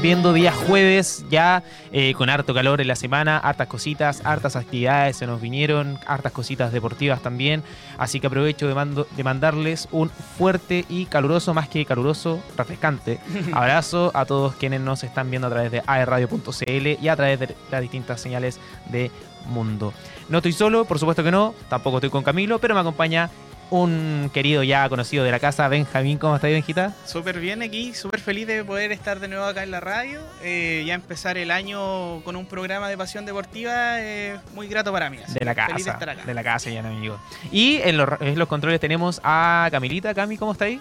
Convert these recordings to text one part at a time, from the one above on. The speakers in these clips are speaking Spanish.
están viendo día jueves, ya eh, con harto calor en la semana, hartas cositas, hartas actividades se nos vinieron, hartas cositas deportivas también. Así que aprovecho de, mando- de mandarles un fuerte y caluroso, más que caluroso, refrescante abrazo a todos quienes nos están viendo a través de aerradio.cl y a través de las distintas señales de Mundo. No estoy solo, por supuesto que no, tampoco estoy con Camilo, pero me acompaña un querido ya conocido de la casa, Benjamín. ¿Cómo estás, Benjita? Súper bien aquí, súper feliz de poder estar de nuevo acá en la radio. Eh, ya empezar el año con un programa de pasión deportiva es muy grato para mí. así De la que Feliz de casa, estar acá. de la casa, ya amigo. Y en los, en los controles tenemos a Camilita. Cami, ¿cómo está ahí?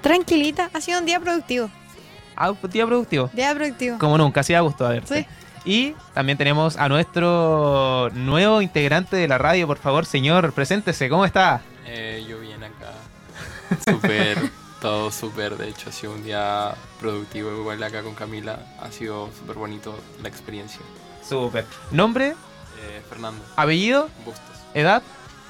Tranquilita, ha sido un día productivo. Ah, día productivo. Día productivo. Como nunca, da gusto a verte. Sí. Y también tenemos a nuestro nuevo integrante de la radio, por favor, señor, preséntese, ¿cómo está? Eh, yo bien acá. Súper, todo súper. De hecho, ha sido un día productivo igual acá con Camila. Ha sido súper bonito la experiencia. Súper. Nombre, Eh, Fernando apellido, Bustos, edad,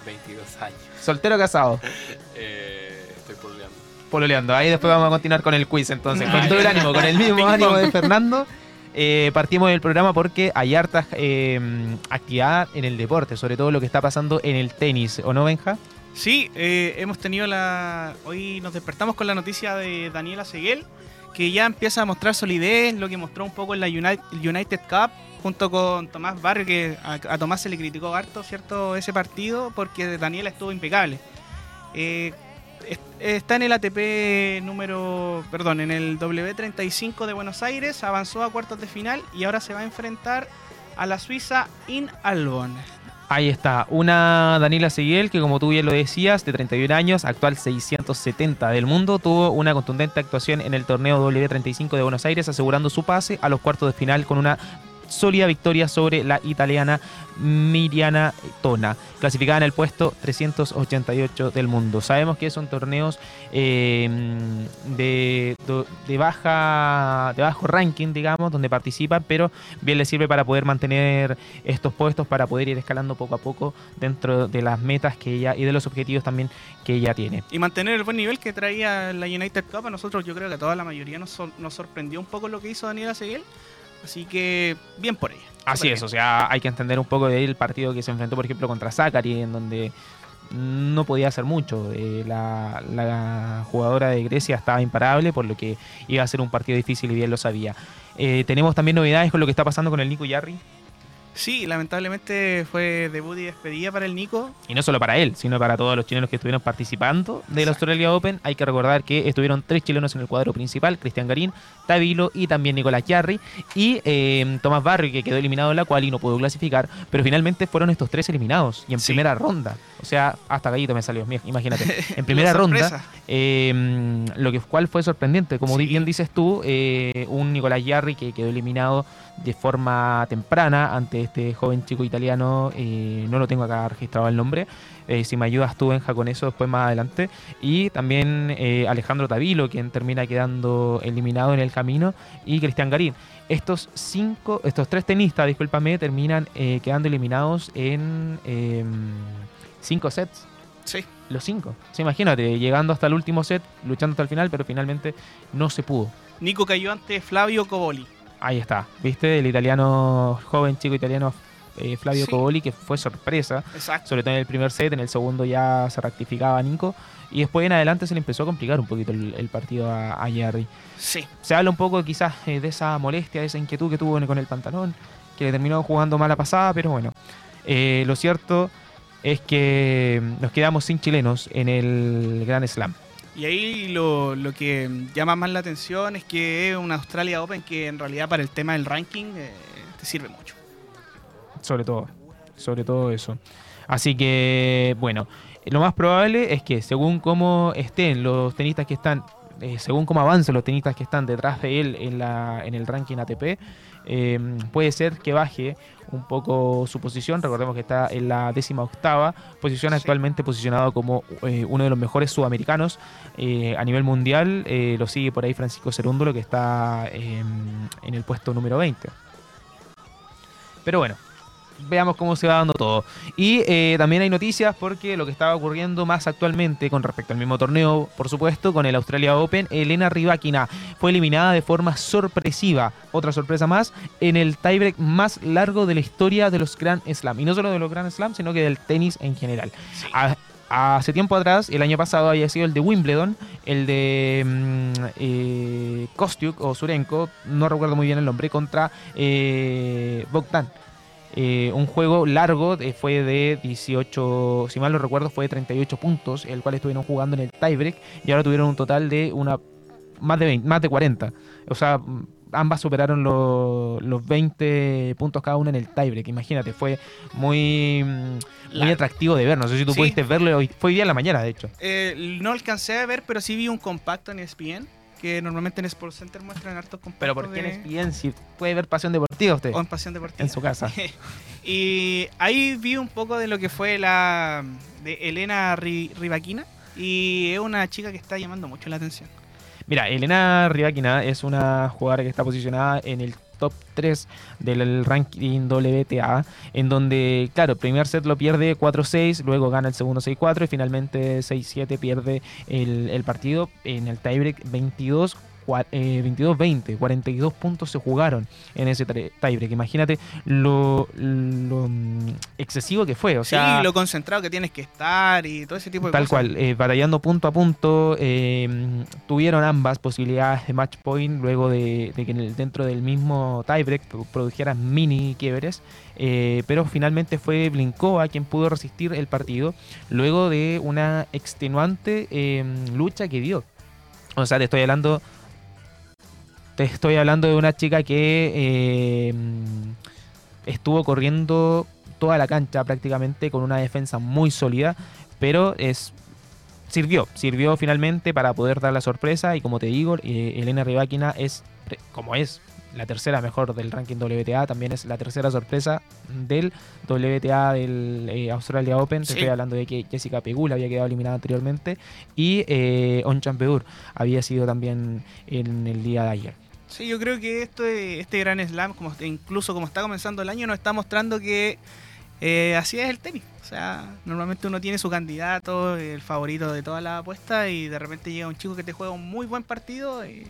22 años. soltero o casado, Eh, estoy pololeando. pololeando. Ahí después vamos a continuar con el quiz entonces. Con todo el ánimo, con el mismo ánimo de Fernando. Eh, partimos del programa porque hay harta eh, actividad en el deporte, sobre todo lo que está pasando en el tenis, ¿o no, Benja? Sí, eh, hemos tenido la. Hoy nos despertamos con la noticia de Daniela Seguel, que ya empieza a mostrar solidez, lo que mostró un poco en la United, Cup, junto con Tomás Barrio, que a, Tomás se le criticó harto, ¿cierto? Ese partido, porque Daniela estuvo impecable. Está en el ATP número. Perdón, en el W35 de Buenos Aires, avanzó a cuartos de final y ahora se va a enfrentar a la Suiza In Albon. Ahí está, una Daniela Seguiel que como tú bien lo decías, de 31 años, actual 670 del mundo, tuvo una contundente actuación en el torneo W35 de Buenos Aires, asegurando su pase a los cuartos de final con una sólida victoria sobre la italiana Miriana Tona, clasificada en el puesto 388 del mundo. Sabemos que son torneos eh, de, de baja de bajo ranking, digamos, donde participan, pero bien les sirve para poder mantener estos puestos, para poder ir escalando poco a poco dentro de las metas que ella y de los objetivos también que ella tiene. y mantener el buen nivel que traía la United Cup. A nosotros, yo creo que a toda la mayoría nos, nos sorprendió un poco lo que hizo Daniela Seguel. Así que, bien por ella. Así es, bien. o sea, hay que entender un poco del partido que se enfrentó, por ejemplo, contra Zachary, en donde no podía hacer mucho. Eh, la, la jugadora de Grecia estaba imparable, por lo que iba a ser un partido difícil y bien lo sabía. Eh, tenemos también novedades con lo que está pasando con el Nico Yarri, Sí, lamentablemente fue debut y despedida para el Nico. y no solo para él, sino para todos los chilenos que estuvieron participando del Exacto. Australia Open. Hay que recordar que estuvieron tres chilenos en el cuadro principal, Cristian Garín, Tavilo y también Nicolás Yarri, y eh, Tomás Barrio, que quedó eliminado en la cual y no pudo clasificar, pero finalmente fueron estos tres eliminados, y en Sí. primera ronda. O sea, hasta gallito me salió, imagínate. En primera ronda, eh, lo que cual fue sorprendente, como Sí. bien dices tú, eh, un Nicolás Yarri que quedó eliminado de forma temprana ante este joven chico italiano, eh, no lo tengo acá registrado el nombre, eh, si me ayudas tú Benja con eso después más adelante, y también eh, Alejandro Tavilo, quien termina quedando eliminado en el camino, y Cristian Garín. Estos cinco, estos tres tenistas, discúlpame, terminan eh, quedando eliminados en eh, cinco sets. Sí. Los cinco. Sí, imagínate, llegando hasta el último set, luchando hasta el final, pero finalmente no se pudo. Nico cayó ante Flavio Coboli. Ahí está, ¿viste? El italiano, joven chico italiano eh, Flavio Sí. Coboli, que fue sorpresa, Exacto. sobre todo en el primer set, en el segundo ya se rectificaba Nico, y después en adelante se le empezó a complicar un poquito el, el partido a, a Jerry. Sí. Se habla un poco quizás eh, de esa molestia, de esa inquietud que tuvo con el pantalón, que le terminó jugando mala pasada, pero bueno, eh, lo cierto es que nos quedamos sin chilenos en el Gran Slam. Y ahí lo, lo que llama más la atención es que es una Australia Open que en realidad para el tema del ranking eh, te sirve mucho. Sobre todo, sobre todo eso. Así que, bueno, lo más probable es que según cómo estén los tenistas que están, eh, según cómo avancen los tenistas que están detrás de él en, la, en el ranking ATP, eh, puede ser que baje un poco su posición. Recordemos que está en la décima octava posición, Sí. actualmente posicionado como eh, uno de los mejores sudamericanos eh, a nivel mundial. Eh, lo sigue por ahí Francisco Cerúndulo, que está eh, en el puesto número 20. Pero bueno, veamos cómo se va dando todo. Y eh, también hay noticias porque lo que estaba ocurriendo más actualmente con respecto al mismo torneo, por supuesto, con el Australia Open, Elena Rybakina fue eliminada de forma sorpresiva, otra sorpresa más, en el tiebreak más largo de la historia de los Grand Slam. Y no solo de los Grand Slam, sino que del tenis en general. A- Hace tiempo atrás, el año pasado había sido el de Wimbledon, el de mm, eh, Kostiuk o Surenko, no recuerdo muy bien el nombre, contra eh, Bogdan. Eh, un juego largo, eh, fue de 18, si mal no recuerdo, fue de 38 puntos, el cual estuvieron jugando en el tiebreak y ahora tuvieron un total de una más de 20, más de 40. O sea, mm, ambas superaron lo- los 20 puntos cada una en el tiebreak. Imagínate, fue muy, mm, muy atractivo de ver. No sé si tú Sí. pudiste verlo hoy. Fue hoy día en la mañana, de hecho. Eh, no alcancé a ver, pero sí vi un compacto en ESPN, que normalmente en Sports Center muestran hartos compactos Pero porque de- es bien si puede ver pasión deportiva usted o en Pasión Deportiva. en su casa. y ahí vi un poco de lo que fue la de Elena Ri- Rybakina y es una chica que está llamando mucho la atención. Mira, Elena Rybakina es una jugadora que está posicionada en el top 3 del ranking WTA, en donde, claro, primer set lo pierde 4-6, luego gana el segundo 6-4 y finalmente 6-7 pierde el, el partido en el tiebreak 22. Eh, 22-20, 42 puntos se jugaron en ese tiebreak. Imagínate lo, lo, mm, excesivo que fue. O sea, sí, lo concentrado que tienes que estar y todo ese tipo de Tal cosas. cual, eh, batallando punto a punto, eh, tuvieron ambas posibilidades de match point luego de, de que en el- dentro del mismo tiebreak pro- produjeran mini quiebres, eh, pero finalmente fue Blinkova quien pudo resistir el partido luego de una extenuante eh, lucha que dio. O sea, te estoy hablando, te estoy hablando de una chica que eh, estuvo corriendo toda la cancha prácticamente con una defensa muy sólida, pero es sirvió, sirvió finalmente para poder dar la sorpresa y como te digo, eh, Elena Rybakina es como es la tercera mejor del ranking WTA, también es la tercera sorpresa del WTA del eh, Australia Open. Te estoy hablando de que Jessica Pegula había quedado eliminada anteriormente y eh, On Champeur había sido también en el día de ayer. Sí, yo creo que esto, este Gran Slam, como, incluso como está comenzando el año, nos está mostrando que eh, así es el tenis. O sea, normalmente uno tiene su candidato, el favorito de toda la apuesta, y de repente llega un chico que te juega un muy buen partido y,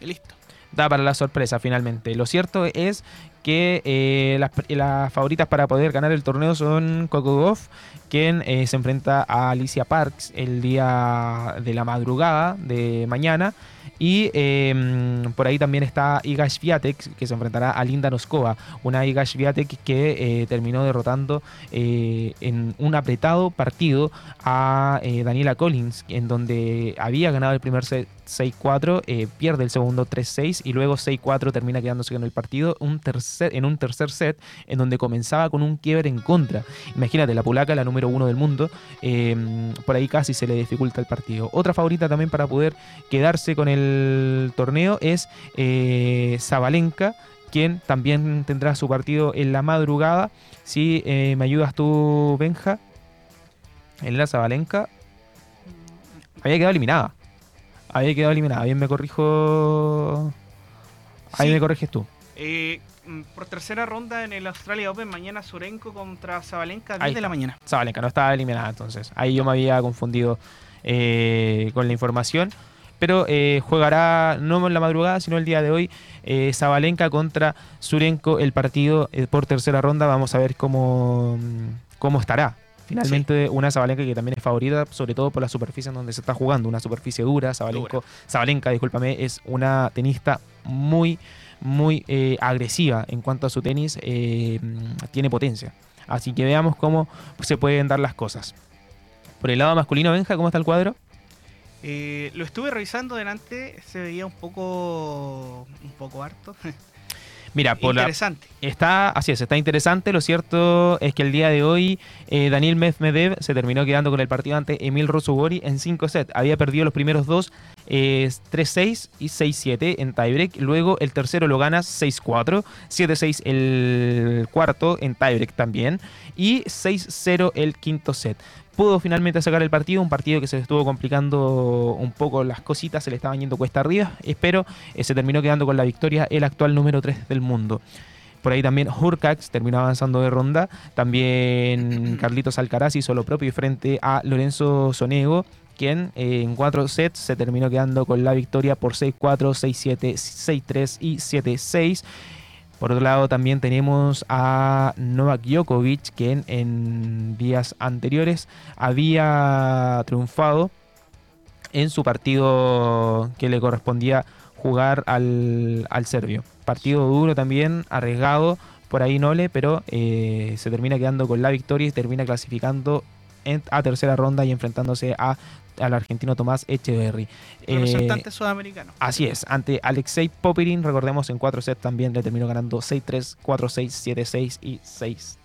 y listo. da para la sorpresa finalmente. Lo cierto es que eh, las, favoritas para poder ganar el torneo son Coco Goff, quien eh, se enfrenta a Alicia Parks el día de la madrugada de mañana. Y eh, por ahí también está Iga Swiatek, que se enfrentará a Linda Noskova, una Iga Swiatek que eh, terminó derrotando eh, en un apretado partido a Daniela Collins, en donde había ganado el primer set 6-4, eh, pierde el segundo 3-6 y luego 6-4 termina quedándose con el partido un tercer, en un tercer set en donde comenzaba con un quiebre en contra. Imagínate, la polaca, la número uno del mundo, eh, por ahí casi se le dificulta el partido. Otra favorita también para poder quedarse con el torneo es eh, Zabalenka, quien también tendrá su partido en la madrugada. Si eh, me ayudas tú, Benja, Elena Zabalenka había quedado eliminada. Había quedado eliminada. Bien me corrijo. Ahí Sí. me corriges tú. Eh, por tercera ronda en el Australia Open, mañana Surenko contra Zabalenka, 10 Ahí de la mañana. Zabalenka no estaba eliminada entonces. Ahí yo me había confundido eh, con la información. Pero eh, jugará no en la madrugada, sino el día de hoy eh, Zabalenka contra Surenko el partido eh, por tercera ronda. Vamos a ver cómo, mm, cómo estará. Finalmente una Zabalenka que también es favorita, sobre todo por la superficie en donde se está jugando, una superficie dura. Zabalenko, Zabalenka, discúlpame, es una tenista muy, muy eh, agresiva en cuanto a su tenis, eh, tiene potencia. Así que veamos cómo se pueden dar las cosas. Por el lado masculino, Benja, ¿cómo está el cuadro? Eh, lo estuve revisando delante, se veía un poco un poco harto. Mira, por la, Interesante. está, así es, está interesante. Lo cierto es que el día de hoy eh, Daniel Medvedev se terminó quedando con el partido ante Emil Rosugori en 5 sets. Había perdido los primeros dos, eh, 3-6 y 6-7 en tiebreak. Luego el tercero lo gana 6-4, 7-6 el cuarto en tiebreak también y 6-0 el quinto set. Pudo finalmente sacar el partido, un partido que se le estuvo complicando un poco las cositas, se le estaban yendo cuesta arriba, espero, eh, se terminó quedando con la victoria el actual número 3 del mundo. Por ahí también Hurcax terminó avanzando de ronda. También Carlitos Alcaraz hizo lo propio frente a Lorenzo Sonego, quien eh, en cuatro sets se terminó quedando con la victoria por 6-4, 6-7, 6-3 y 7-6. Por otro lado, también tenemos a Novak Djokovic, quien en días anteriores había triunfado en su partido que le correspondía jugar al, al serbio. Partido duro también, arriesgado por ahí Nole, pero eh, se termina quedando con la victoria y termina clasificando en- a tercera ronda y enfrentándose a, al argentino Tomás Echeverry. Eh, Representante sudamericano. Así es, ante Alexei Popirin, recordemos en 4 sets también le terminó ganando 6-3, 4-6, 7-6 y 6-3.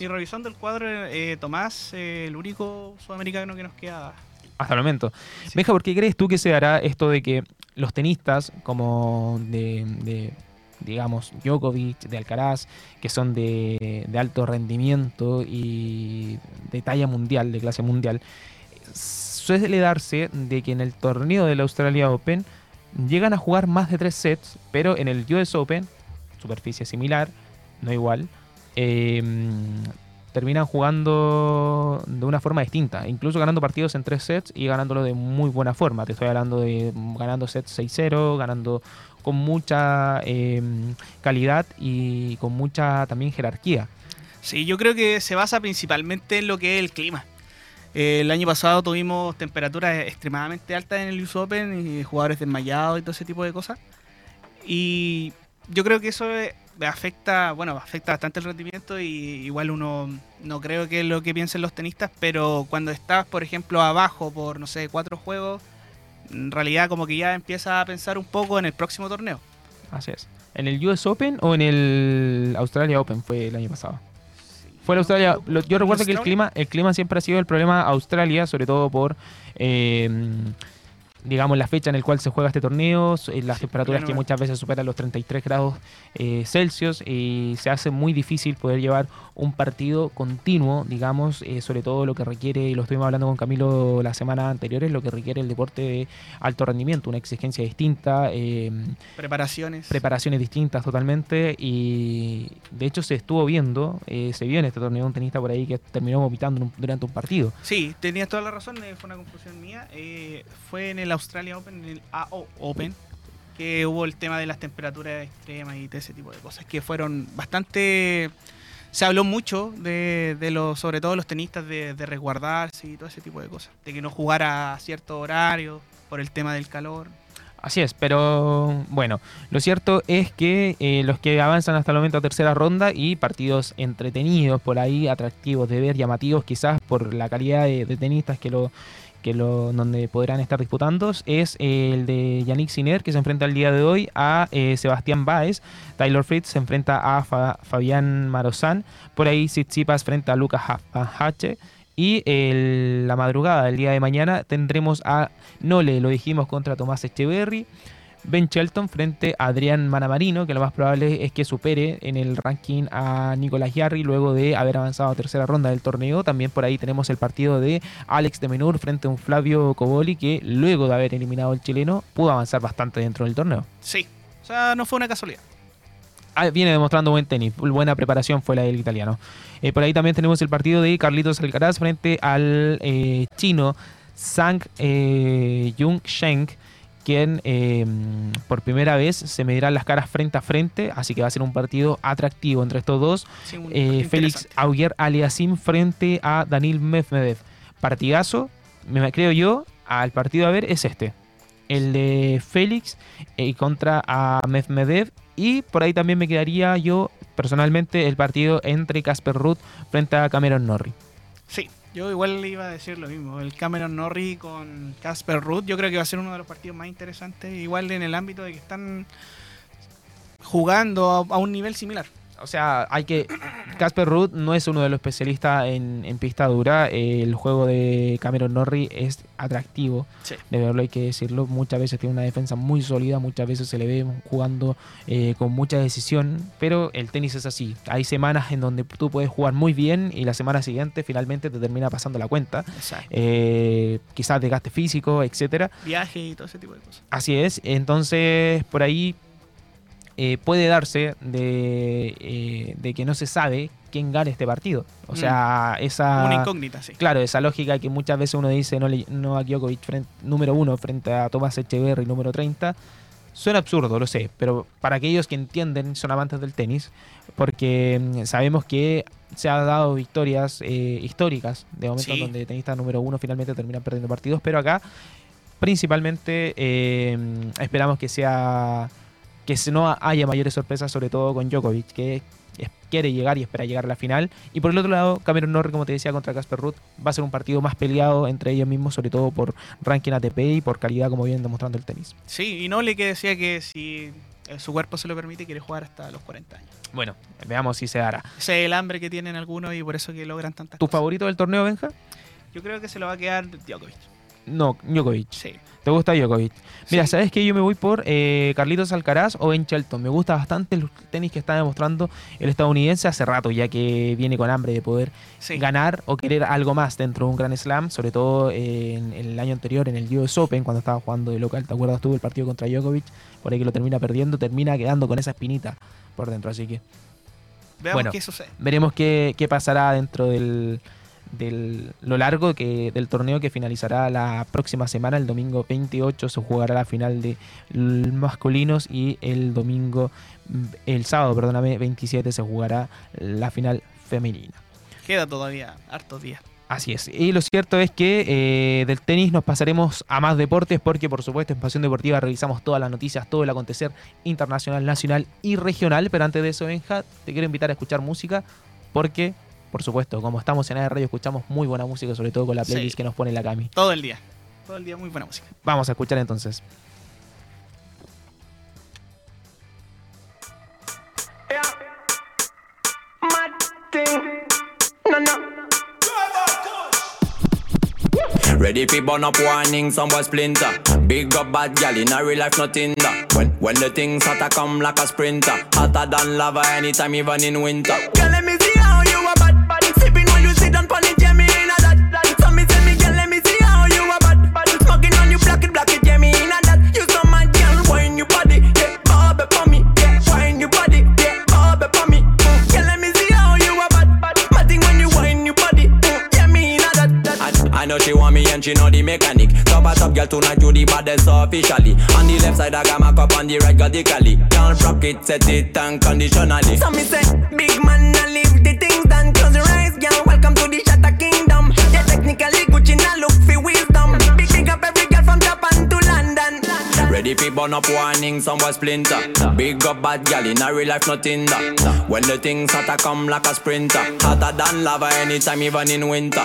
Y revisando el cuadro, eh, Tomás, eh, el único sudamericano que nos queda. Hasta el momento. Benja, ¿por qué crees tú que se dará esto de que los tenistas, como de, de, digamos, Djokovic, de Alcaraz, que son de, de alto rendimiento y de talla mundial, de clase mundial, suele darse de que en el torneo del Australia Open llegan a jugar más de tres sets, pero en el US Open, superficie similar, no igual, eh, terminan jugando de una forma distinta, incluso ganando partidos en tres sets y ganándolo de muy buena forma. Te estoy hablando de ganando sets 6-0, ganando con mucha eh, calidad y con mucha también jerarquía. Sí, yo creo que se basa principalmente en lo que es el clima. Eh, el año pasado tuvimos temperaturas extremadamente altas en el US Open y jugadores desmayados y todo ese tipo de cosas. Y yo creo que eso eh, afecta, bueno, afecta bastante el rendimiento y igual uno no creo que es lo que piensen los tenistas, pero cuando estás, por ejemplo, abajo por, no sé, cuatro juegos, en realidad como que ya empieza a pensar un poco en el próximo torneo. Así es. ¿En el US Open o en el Australia Open fue el año pasado? Fue el Australia. lo- yo recuerdo que el clima, el clima siempre ha sido el problema Australia, sobre todo por eh, digamos la fecha en el cual se juega este torneo, eh, las temperaturas que muchas veces superan los 33 grados eh, Celsius y se hace muy difícil poder llevar un partido continuo, digamos, eh, sobre todo lo que requiere, y lo estuvimos hablando con Camilo la semana anterior, es lo que requiere el deporte de alto rendimiento, una exigencia distinta. eh, Preparaciones. preparaciones distintas totalmente y de hecho se estuvo viendo, se vio en este torneo un tenista por ahí que terminó vomitando durante un partido. Sí, tenías toda la razón, fue una confusión mía. Fue en el Australia Open, en el AO Open, que hubo el tema de las temperaturas extremas y todo ese tipo de cosas, que fueron bastante... Se habló mucho de, de los, sobre todo los tenistas, de, de resguardarse y todo ese tipo de cosas, de que no jugara a cierto horario por el tema del calor. Así es, pero bueno, lo cierto es que eh, los que avanzan hasta el momento a tercera ronda y partidos entretenidos por ahí, atractivos de ver, llamativos quizás por la calidad de, de tenistas que lo que donde podrán estar disputando es el de Yannick Sinner que se enfrenta el día de hoy a eh, Sebastián Baez, Taylor Fritz se enfrenta a Fa- Fabián Marozán, por ahí Tsitsipas frente a Lucas Ha- Hache y el- la madrugada del día de mañana tendremos a Nole, lo dijimos, contra Tomás Echeverry. Ben Shelton frente a Adrián Manamarino, que lo más probable es que supere en el ranking a Nicolás Yarri luego de haber avanzado a tercera ronda del torneo. También por ahí tenemos el partido de Alex de Menur frente a un Flavio Coboli que luego de haber eliminado al chileno pudo avanzar bastante dentro del torneo. Sí, o sea, no fue una casualidad. Ah, viene demostrando buen tenis, buena preparación fue la del italiano. Eh, por ahí también tenemos el partido de Carlitos Alcaraz frente al eh, chino Sang eh, Jung Sheng, quien eh, por primera vez se medirán las caras frente a frente, así que va a ser un partido atractivo entre estos dos. Sí, Eh, Félix. Auger Aliasim frente a Danil Medvedev. Partidazo, me creo yo, al partido a ver es este. El de Félix eh, contra a Medvedev. Y por ahí también me quedaría yo, personalmente, el partido entre Casper Ruth frente a Cameron Norrie. Sí, yo igual le iba a decir lo mismo. El Cameron Norrie con Casper Ruth, yo creo que va a ser uno de los partidos más interesantes, igual en el ámbito de que están jugando a, a un nivel similar. O sea, hay que. Casper Ruth no es uno de los especialistas en, en pista dura. El juego de Cameron Norrie es atractivo. Sí. De verlo hay que decirlo. Muchas veces tiene una defensa muy sólida. Muchas veces se le ve jugando eh, con mucha decisión. Pero el tenis es así. Hay semanas en donde tú puedes jugar muy bien y la semana siguiente finalmente te termina pasando la cuenta. Eh, quizás desgaste físico, etcétera. Viaje y todo ese tipo de cosas. Así es. Entonces, por ahí eh, puede darse de, eh, de que no se sabe quién gana este partido. O sea, esa... Una incógnita, sí. Claro, esa lógica que muchas veces uno dice no, le- no a Djokovic frente- número uno frente a Tomás Echeverry número 30. Suena absurdo, lo sé, pero para aquellos que entienden, son amantes del tenis, porque mm, sabemos que se han dado victorias eh, históricas de momentos Sí. donde tenistas número uno finalmente terminan perdiendo partidos, pero acá principalmente esperamos que sea que se- no haya mayores sorpresas, sobre todo con Djokovic, que quiere llegar y espera llegar a la final. Y por el otro lado, Cameron Norrie, como te decía, contra Casper Ruth, va a ser un partido más peleado entre ellos mismos, sobre todo por ranking ATP y por calidad, como viene demostrando el tenis. Sí, y Nole que decía que si eh, su cuerpo se lo permite, quiere jugar hasta los 40 años. Bueno, veamos si se dará. Ese es el hambre que tienen algunos y por eso que logran tantas ¿Tu cosas. favorito del torneo, Benja? Yo creo que se lo va a quedar Djokovic. No, Djokovic. Sí. ¿Te gusta Djokovic? Mira, Sí. ¿sabes qué? Yo me voy por eh, Carlitos Alcaraz o Ben Shelton. Me gusta bastante el tenis que está demostrando el estadounidense hace rato, ya que viene con hambre de poder Sí. ganar o querer algo más dentro de un Grand Slam, sobre todo eh, en, en el año anterior en el US Open, cuando estaba jugando de local. ¿Te acuerdas? Tuvo el partido contra Djokovic, por ahí que lo termina perdiendo, termina quedando con esa espinita por dentro. Así que Veamos Bueno. qué sucede. veremos qué, qué pasará dentro del, del lo largo que, del torneo que finalizará la próxima semana. El domingo 28 se jugará la final de masculinos y el domingo, mm, el sábado, perdóname, 27 se jugará la final femenina. Queda todavía hartos días. Así es. Y lo cierto es que eh, del tenis nos pasaremos a más deportes porque por supuesto en Pasión Deportiva revisamos todas las noticias, todo el acontecer internacional, nacional y regional. Pero antes de eso, Benja, te quiero invitar a escuchar música porque, por supuesto, como estamos en AR Radio, escuchamos muy buena música, sobre todo con la Sí. playlist que nos pone la Cami. Todo el día. Todo el día muy buena música. Vamos a escuchar entonces. No, no. Ready fi burn up warning, some boy splinter. Big up bad gal in a real life, nothing that. When when the things hotter come like a sprinter, hotter than lava anytime, even in winter. She want me and she know the mechanic. Top a top girl tonight you the baddest officially. On the left side I got my cup, on the right got the cali. Can't rock it, set it unconditionally. So me say, big man, I leave the things done. Close your eyes, girl. Welcome to the Shatter Kingdom. Yeah, technically Gucci now look for wisdom. Big big up every girl from Japan to London. Ready fi burn up warning, some boy splinter. Big up bad gal in a real life, nothing that. When the things hotter come like a sprinter, hotter than lava anytime, even in winter.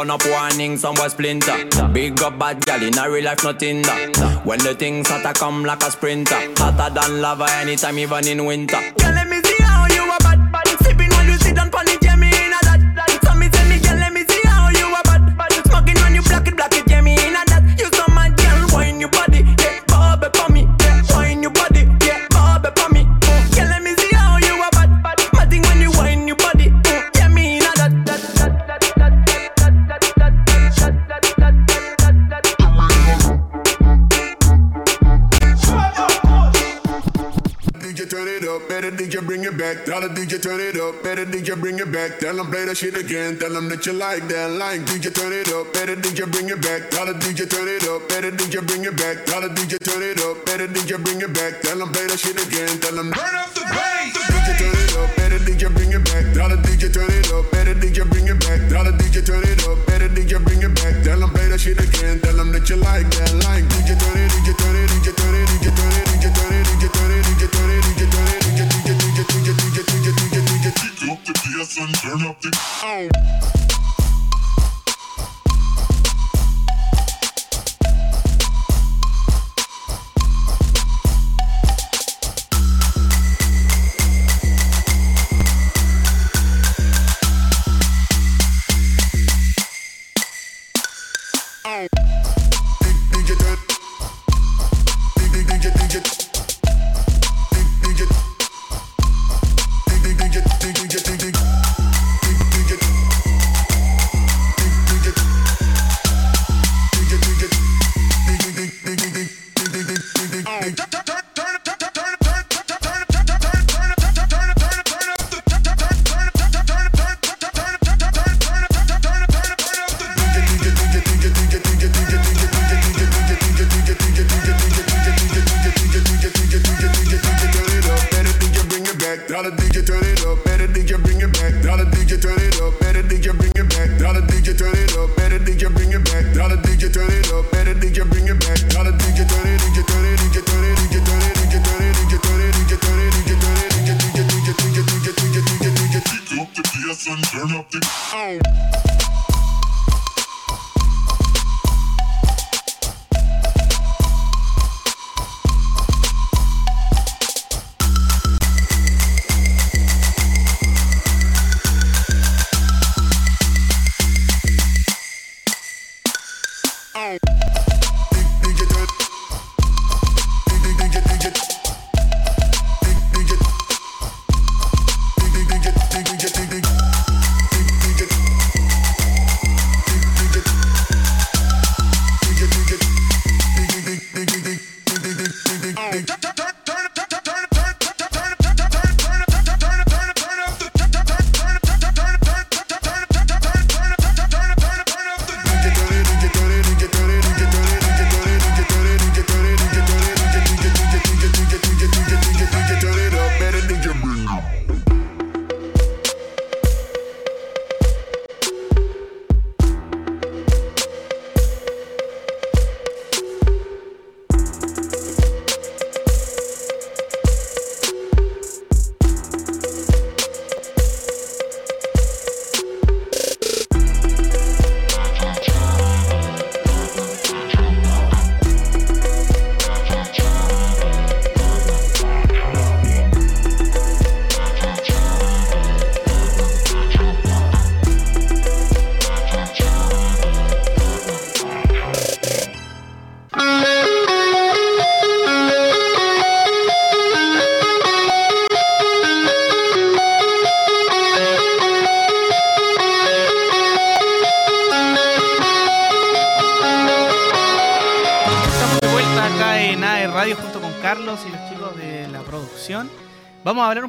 Burn up warning, some boy splinter. Big up bad gal in a real life, nothing that. When the things hotter come like a sprinter, hotter than lava anytime, even in winter. back. Tell the DJ turn it up. Better DJ bring it back. Tell them play that shit again. Tell them that you like that. Like DJ turn it up. Better DJ bring it back. Tell the DJ turn it up. Better DJ bring it back. Tell the DJ turn it up. Better DJ bring it back. Tell them play that shit again. Tell them turn up the bass. DJ bring it back. Tell the DJ turn it up. Better DJ bring it back. Tell the DJ turn it up. Better DJ bring it back. Tell them play that shit again. Tell them that you like that. Like DJ turn it, DJ turn it, DJ turn it, DJ turn it, DJ turn it, DJ turn it, DJ turn it, DJ turn it. Pick up the bass and turn up the. Oh.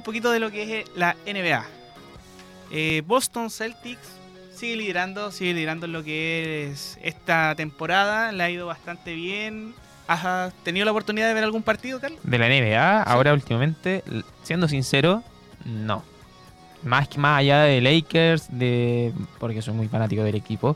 Un poquito de lo que es la NBA. Eh, Boston Celtics sigue liderando, sigue liderando en lo que es esta temporada. Le ha ido bastante bien. ¿Has tenido la oportunidad de ver algún partido, Carlos? De la NBA, ahora últimamente, siendo sincero, no. Más más allá de Lakers, de porque soy muy fanático del equipo,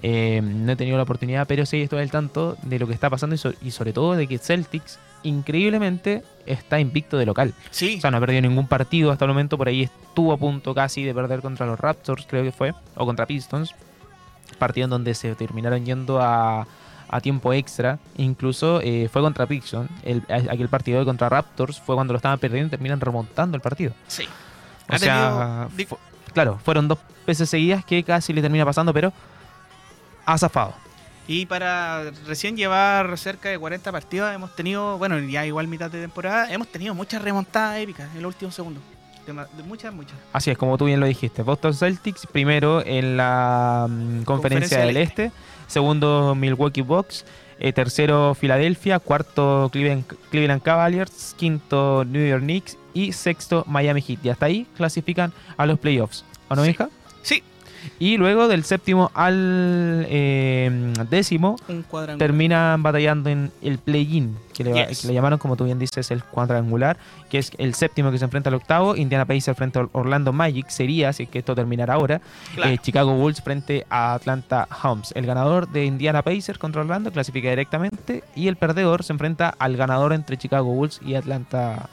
eh, no he tenido la oportunidad, pero sí estoy al tanto de lo que está pasando y, so- y sobre todo de que Celtics, increíblemente, está invicto de local. Sí. O sea, no ha perdido ningún partido hasta el momento, por ahí estuvo a punto casi de perder contra los Raptors, creo que fue, o contra Pistons. Partido en donde se terminaron yendo a, a tiempo extra. Incluso eh, fue contra Pistons. El, aquel partido de contra Raptors fue cuando lo estaban perdiendo y terminan remontando el partido. sí. O Ha sea, tenido- claro, fueron dos veces seguidas que casi le termina pasando, pero ha zafado. Y para recién llevar cerca de 40 partidos hemos tenido, bueno, ya igual mitad de temporada, hemos tenido muchas remontadas épicas en los últimos segundos. De ma- de muchas, muchas. Así es, como tú bien lo dijiste. Boston Celtics primero en la mm, conferencia, Conferencia del del este. Segundo Milwaukee Bucks. eh, tercero Filadelfia. Cuarto Cleveland, Cleveland Cavaliers. Quinto New York Knicks. Y sexto Miami Heat. Y hasta ahí clasifican a los playoffs. ¿O no, Sí. hija? Y luego del séptimo al eh, décimo terminan batallando en el play-in, que, Yes. que le llamaron, como tú bien dices, el cuadrangular, que es el séptimo que se enfrenta al octavo. Indiana Pacers frente a Orlando Magic sería, si es que esto terminara ahora, Claro. eh, Chicago Bulls frente a Atlanta Hawks. El ganador de Indiana Pacers contra Orlando clasifica directamente y el perdedor se enfrenta al ganador entre Chicago Bulls y Atlanta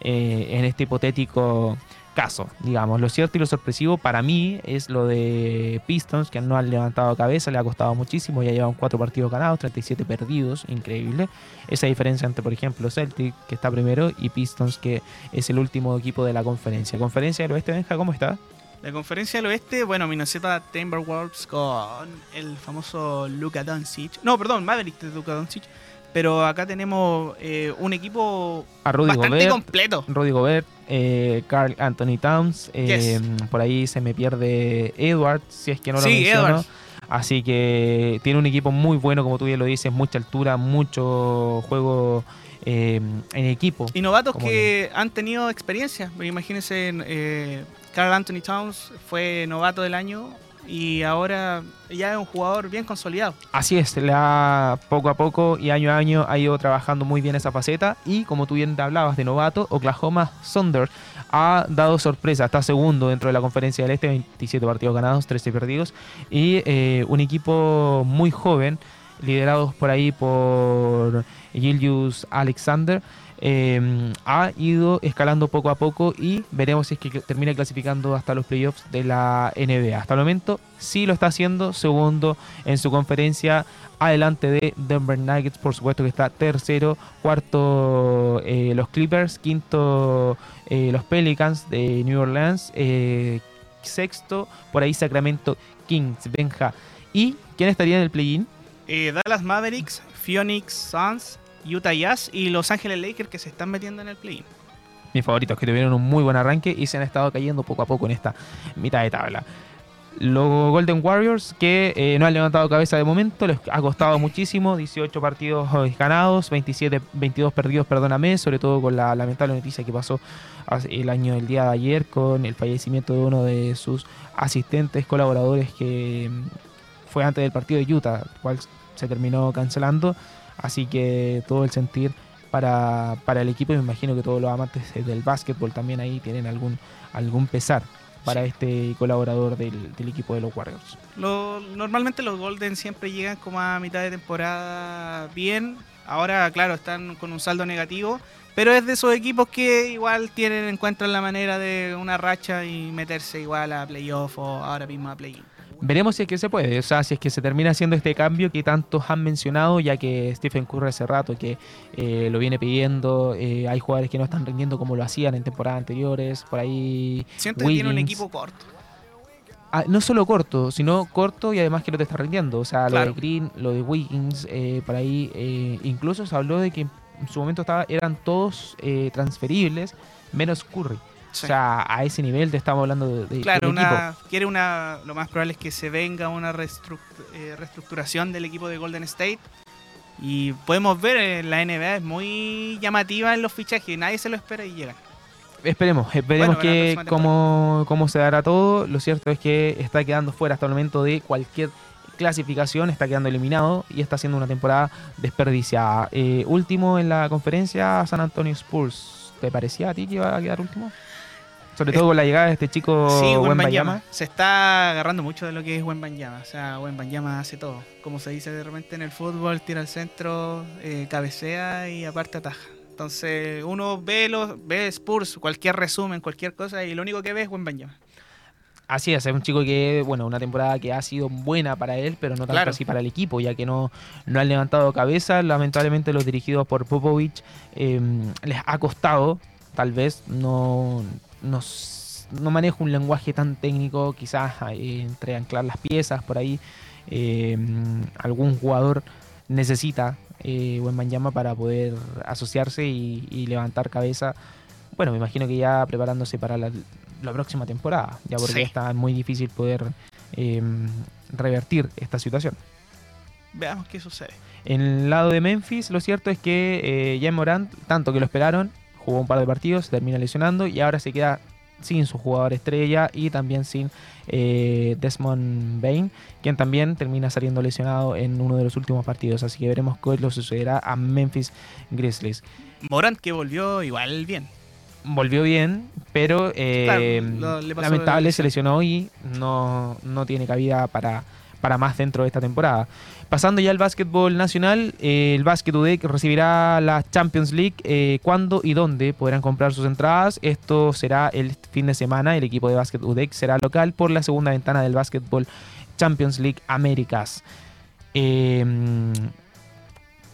eh, en este hipotético caso, digamos. Lo cierto y lo sorpresivo para mí es lo de Pistons, que no han levantado cabeza, le ha costado muchísimo, ya llevan cuatro partidos ganados, 37 perdidos, increíble. Esa diferencia entre, por ejemplo, Celtic, que está primero, y Pistons, que es el último equipo de la conferencia. Conferencia del Oeste, Benja, ¿cómo está? La conferencia del oeste, bueno, Minnesota Timberwolves con el famoso Luka Doncic. No, perdón, Maverick de Luka Doncic. Pero acá tenemos eh, un equipo A Rudy bastante Gobert. completo. Rudy Gobert, eh, Carl Anthony Towns, eh, por ahí se me pierde Edwards, si es que no lo Sí, menciono. Edwards. Así que tiene un equipo muy bueno, como tú bien lo dices, mucha altura, mucho juego eh, en equipo. Y novatos que han tenido experiencia. Imagínense, eh, Carl Anthony Towns fue novato del año y ahora ya es un jugador bien consolidado. Así es, le ha poco a poco y año a año ha ido trabajando muy bien esa faceta. Y como tú bien te hablabas de novato, Oklahoma Thunder ha dado sorpresa, está segundo dentro de la conferencia del Este, 27 partidos ganados, 13 perdidos, y eh, un equipo muy joven, liderados por ahí por Gilius Alexander, eh, ha ido escalando poco a poco y veremos si es que termina clasificando hasta los playoffs de la NBA. Hasta el momento sí lo está haciendo, segundo en su conferencia, adelante de Denver Nuggets, por supuesto que está tercero, cuarto eh, los Clippers, quinto eh, los Pelicans de New Orleans, eh, sexto por ahí Sacramento Kings, Benja. ¿Y quién estaría en el play-in? Dallas Mavericks, Phoenix Suns, Utah Jazz y Los Ángeles Lakers que se están metiendo en el play-in. mis favoritos, que tuvieron un muy buen arranque y se han estado cayendo poco a poco en esta mitad de tabla. Los Golden Warriors, que eh, no han levantado cabeza de momento, les ha costado muchísimo, 18 partidos eh, ganados, 27, 22 perdidos, perdóname, sobre todo con la lamentable noticia que pasó el año del día de ayer con el fallecimiento de uno de sus asistentes, colaboradores que mm, fue antes del partido de Utah, cual se terminó cancelando, así que todo el sentir para, para el equipo. Me imagino que todos los amantes del básquetbol también ahí tienen algún, algún pesar para este colaborador del, del equipo de los Warriors. Lo- normalmente los Golden siempre llegan como a mitad de temporada bien. Ahora, claro, están con un saldo negativo. Pero es de esos equipos que igual tienen, encuentran la manera de una racha y meterse igual a playoff o ahora mismo a play-in. Veremos si es que se puede, o sea, si es que se termina haciendo este cambio que tantos han mencionado, ya que Stephen Curry hace rato que eh, lo viene pidiendo, eh, hay jugadores que no están rindiendo como lo hacían en temporadas anteriores, por ahí... Siento que tiene un equipo corto. Ah, no solo corto, sino corto y además que no te está rindiendo. O sea, lo de Green, lo de Wiggins, eh, por ahí eh, incluso se habló de que en su momento estaba, eran todos eh, transferibles, menos Curry. Sí. O sea, a ese nivel te estamos hablando de, de- Claro, una, quiere una, lo más probable es que se venga una eh, reestructuración del equipo de Golden State. Y podemos ver, en la NBA es muy llamativa en los fichajes, nadie se lo espera y llegan. Esperemos, esperemos Bueno, que cómo, cómo se dará todo. Lo cierto es que está quedando fuera hasta el momento de cualquier clasificación, está quedando eliminado y está haciendo una temporada desperdiciada. Eh, último en la conferencia, San Antonio Spurs. ¿Te parecía a ti que iba a quedar último? Sobre todo con la llegada de este chico Sí, Wembanyama. Wembanyama. Se está agarrando mucho de lo que es Wembanyama. O sea, Wembanyama hace todo. Como se dice de repente en el fútbol, tira al centro, eh, cabecea y aparte ataja. Entonces uno ve los ve Spurs, cualquier resumen, cualquier cosa y lo único que ve es Wembanyama. Así es, es un chico que, bueno, una temporada que ha sido buena para él, pero no tanto Claro. así para el equipo, ya que no, no han levantado cabeza. Lamentablemente los dirigidos por Popovich eh, les ha costado, tal vez, no, no, maneja un lenguaje tan técnico, quizás eh, entre anclar las piezas por ahí. eh, algún jugador necesita eh, Wembanyama para poder asociarse y, y levantar cabeza. Bueno, me imagino que ya preparándose para la, la próxima temporada, ya porque Sí. está muy difícil poder eh, revertir esta situación. Veamos qué sucede. En el lado de Memphis, lo cierto es que eh, Jan Morant, tanto que lo esperaron, jugó un par de partidos, se termina lesionando y ahora se queda sin su jugador estrella y también sin eh, Desmond Bain, quien también termina saliendo lesionado en uno de los últimos partidos. Así que veremos qué lo sucederá a Memphis Grizzlies. Morant que volvió igual bien. Volvió bien, pero eh, Claro, lo- lamentable la se lesionó y no, no tiene cabida para, para más dentro de esta temporada. Pasando ya al básquetbol nacional, eh, el Basket UDEC recibirá la Champions League. Eh, ¿Cuándo y dónde podrán comprar sus entradas? Esto será el fin de semana. El equipo de Basket UDEC será local por la segunda ventana del Básquetbol Champions League Américas. Eh,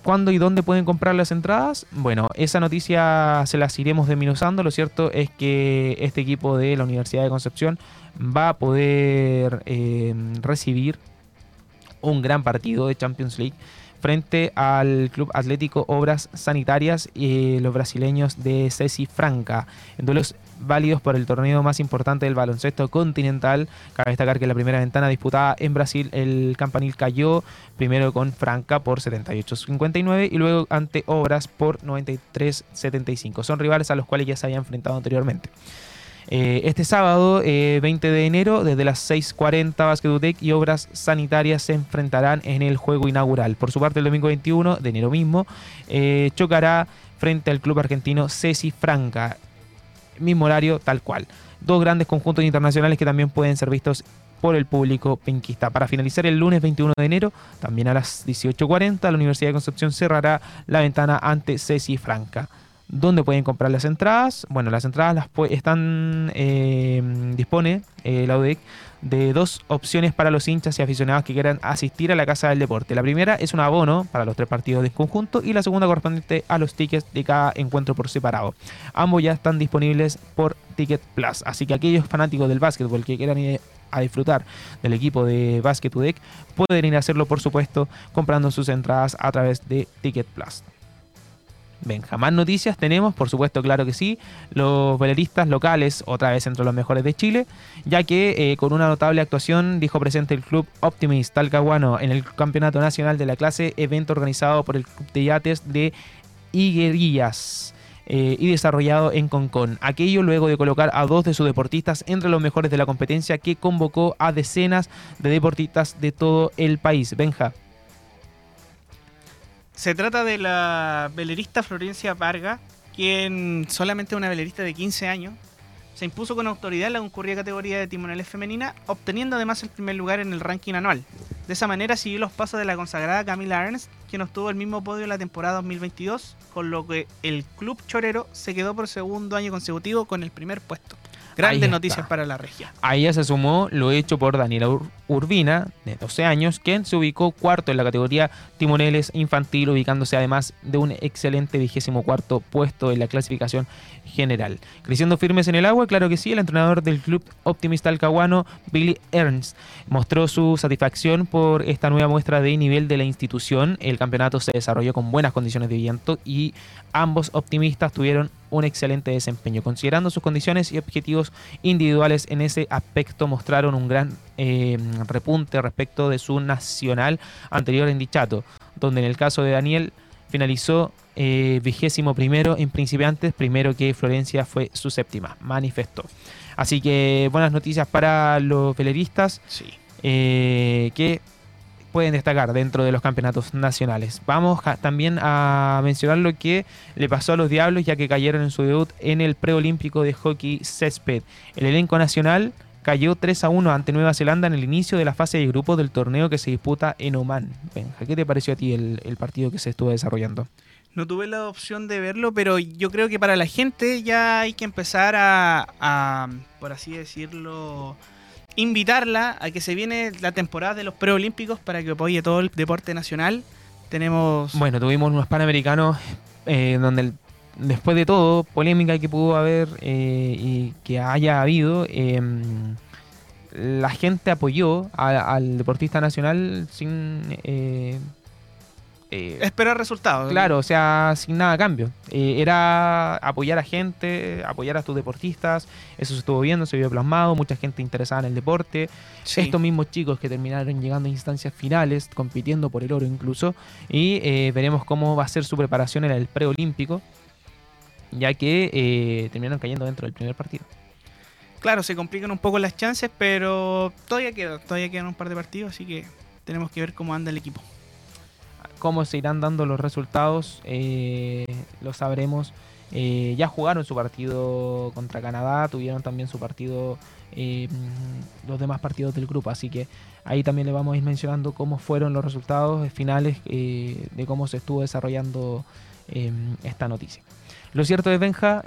¿Cuándo y dónde pueden comprar las entradas? Bueno, esa noticia se las iremos desminuzando. Lo cierto es que este equipo de la Universidad de Concepción va a poder eh, recibir un gran partido de Champions League frente al Club Atlético Obras Sanitarias y los brasileños de Ceci Franca. En duelos válidos por el torneo más importante del baloncesto continental. Cabe destacar que la primera ventana disputada en Brasil el campanil cayó primero con Franca por 78-59 y luego ante Obras por 93-75. Son rivales a los cuales ya se había enfrentado anteriormente. Eh, este sábado, eh, 20 de enero, desde las 6.40, Basket UTEC y Obras Sanitarias se enfrentarán en el juego inaugural. Por su parte, el domingo 21 de enero mismo, eh, chocará frente al club argentino Ceci Franca. mismo horario, tal cual. Dos grandes conjuntos internacionales que también pueden ser vistos por el público penquista. Para finalizar el lunes 21 de enero, también a las 18.40, la Universidad de Concepción cerrará la ventana ante Ceci Franca. ¿Dónde pueden comprar las entradas? Bueno, las entradas las están, eh, dispone eh, la UDEC de dos opciones para los hinchas y aficionados que quieran asistir a la Casa del Deporte. La primera es un abono para los tres partidos en conjunto y la segunda correspondiente a los tickets de cada encuentro por separado. Ambos ya están disponibles por Ticket Plus, así que aquellos fanáticos del básquetbol que quieran ir a disfrutar del equipo de Basket UDEC pueden ir a hacerlo, por supuesto, comprando sus entradas a través de Ticket Plus. Venga, más noticias tenemos, por supuesto, claro que sí. Los veleristas locales, otra vez entre los mejores de Chile, ya que eh, con una notable actuación dijo presente el club Optimist Talcahuano en el Campeonato Nacional de la Clase, evento organizado por el Club de Yates de Higuerillas. eh, y desarrollado en Concón. Aquello luego de colocar a dos de sus deportistas entre los mejores de la competencia que convocó a decenas de deportistas de todo el país. Benja. Se trata de la velerista Florencia Varga, quien solamente una velerista de 15 años, se impuso con autoridad en la concurrida categoría de timoneles femenina, obteniendo además el primer lugar en el ranking anual. De esa manera siguió los pasos de la consagrada Camila Ernst, quien obtuvo el mismo podio en la temporada 2022, con lo que el club chorero se quedó por segundo año consecutivo con el primer puesto. Grandes noticias para la región. A ella se sumó lo hecho por Daniela Ur- Urbina, de 12 años, quien se ubicó cuarto en la categoría timoneles infantil, ubicándose además de un excelente vigésimo cuarto puesto en la clasificación general. Creciendo firmes en el agua, claro que sí, el entrenador del club optimista alcahuano, Billy Ernst, mostró su satisfacción por esta nueva muestra de nivel de la institución. El campeonato se desarrolló con buenas condiciones de viento y ambos optimistas tuvieron un excelente desempeño. Considerando sus condiciones y objetivos individuales en ese aspecto, mostraron un gran eh, repunte respecto de su nacional anterior en Dichato, donde en el caso de Daniel finalizó eh, vigésimo primero en principiantes, primero que Florencia fue su séptima, manifestó. Así que buenas noticias para los veleristas Sí. eh, que pueden destacar dentro de los campeonatos nacionales. Vamos también a mencionar lo que le pasó a los Diablos ya que cayeron en su debut en el preolímpico de hockey césped. El elenco nacional cayó 3 a 1 ante Nueva Zelanda en el inicio de la fase de grupos del torneo que se disputa en Oman. Benja, ¿qué te pareció a ti el, partido que se estuvo desarrollando? No tuve la opción de verlo, pero yo creo que para la gente ya hay que empezar a, por así decirlo, invitarla a que se viene la temporada de los preolímpicos para que apoye todo el deporte nacional. Tenemos... Bueno, tuvimos unos panamericanos eh, donde después de todo, polémica que pudo haber eh, y que haya habido, eh, la gente apoyó al deportista nacional sin... eh, Esperar resultados. Claro, o sea, sin nada a cambio. Eh, era apoyar a gente, apoyar a tus deportistas. Eso se estuvo viendo, se vio plasmado. Mucha gente interesada en el deporte. Sí. Estos mismos chicos que terminaron llegando a instancias finales, compitiendo por el oro incluso. Y eh, veremos cómo va a ser su preparación en el preolímpico. Ya que terminaron cayendo dentro del primer partido. Claro, se complican un poco las chances, pero todavía queda, todavía quedan un par de partidos, así que tenemos que ver cómo anda el equipo. Cómo se irán dando los resultados, eh, lo sabremos. Eh, ya jugaron su partido contra Canadá, tuvieron también su partido, eh, los demás partidos del grupo, así que ahí también le vamos a ir mencionando cómo fueron los resultados finales eh, de cómo se estuvo desarrollando esta noticia. Lo cierto es, Benja,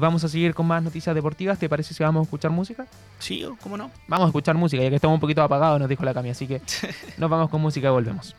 vamos a seguir con más noticias deportivas. ¿Te parece si vamos a escuchar música? Sí, ¿cómo no? Vamos a escuchar música, ya que estamos un poquito apagados, nos dijo la Cami, así que nos vamos con música y volvemos.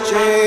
question.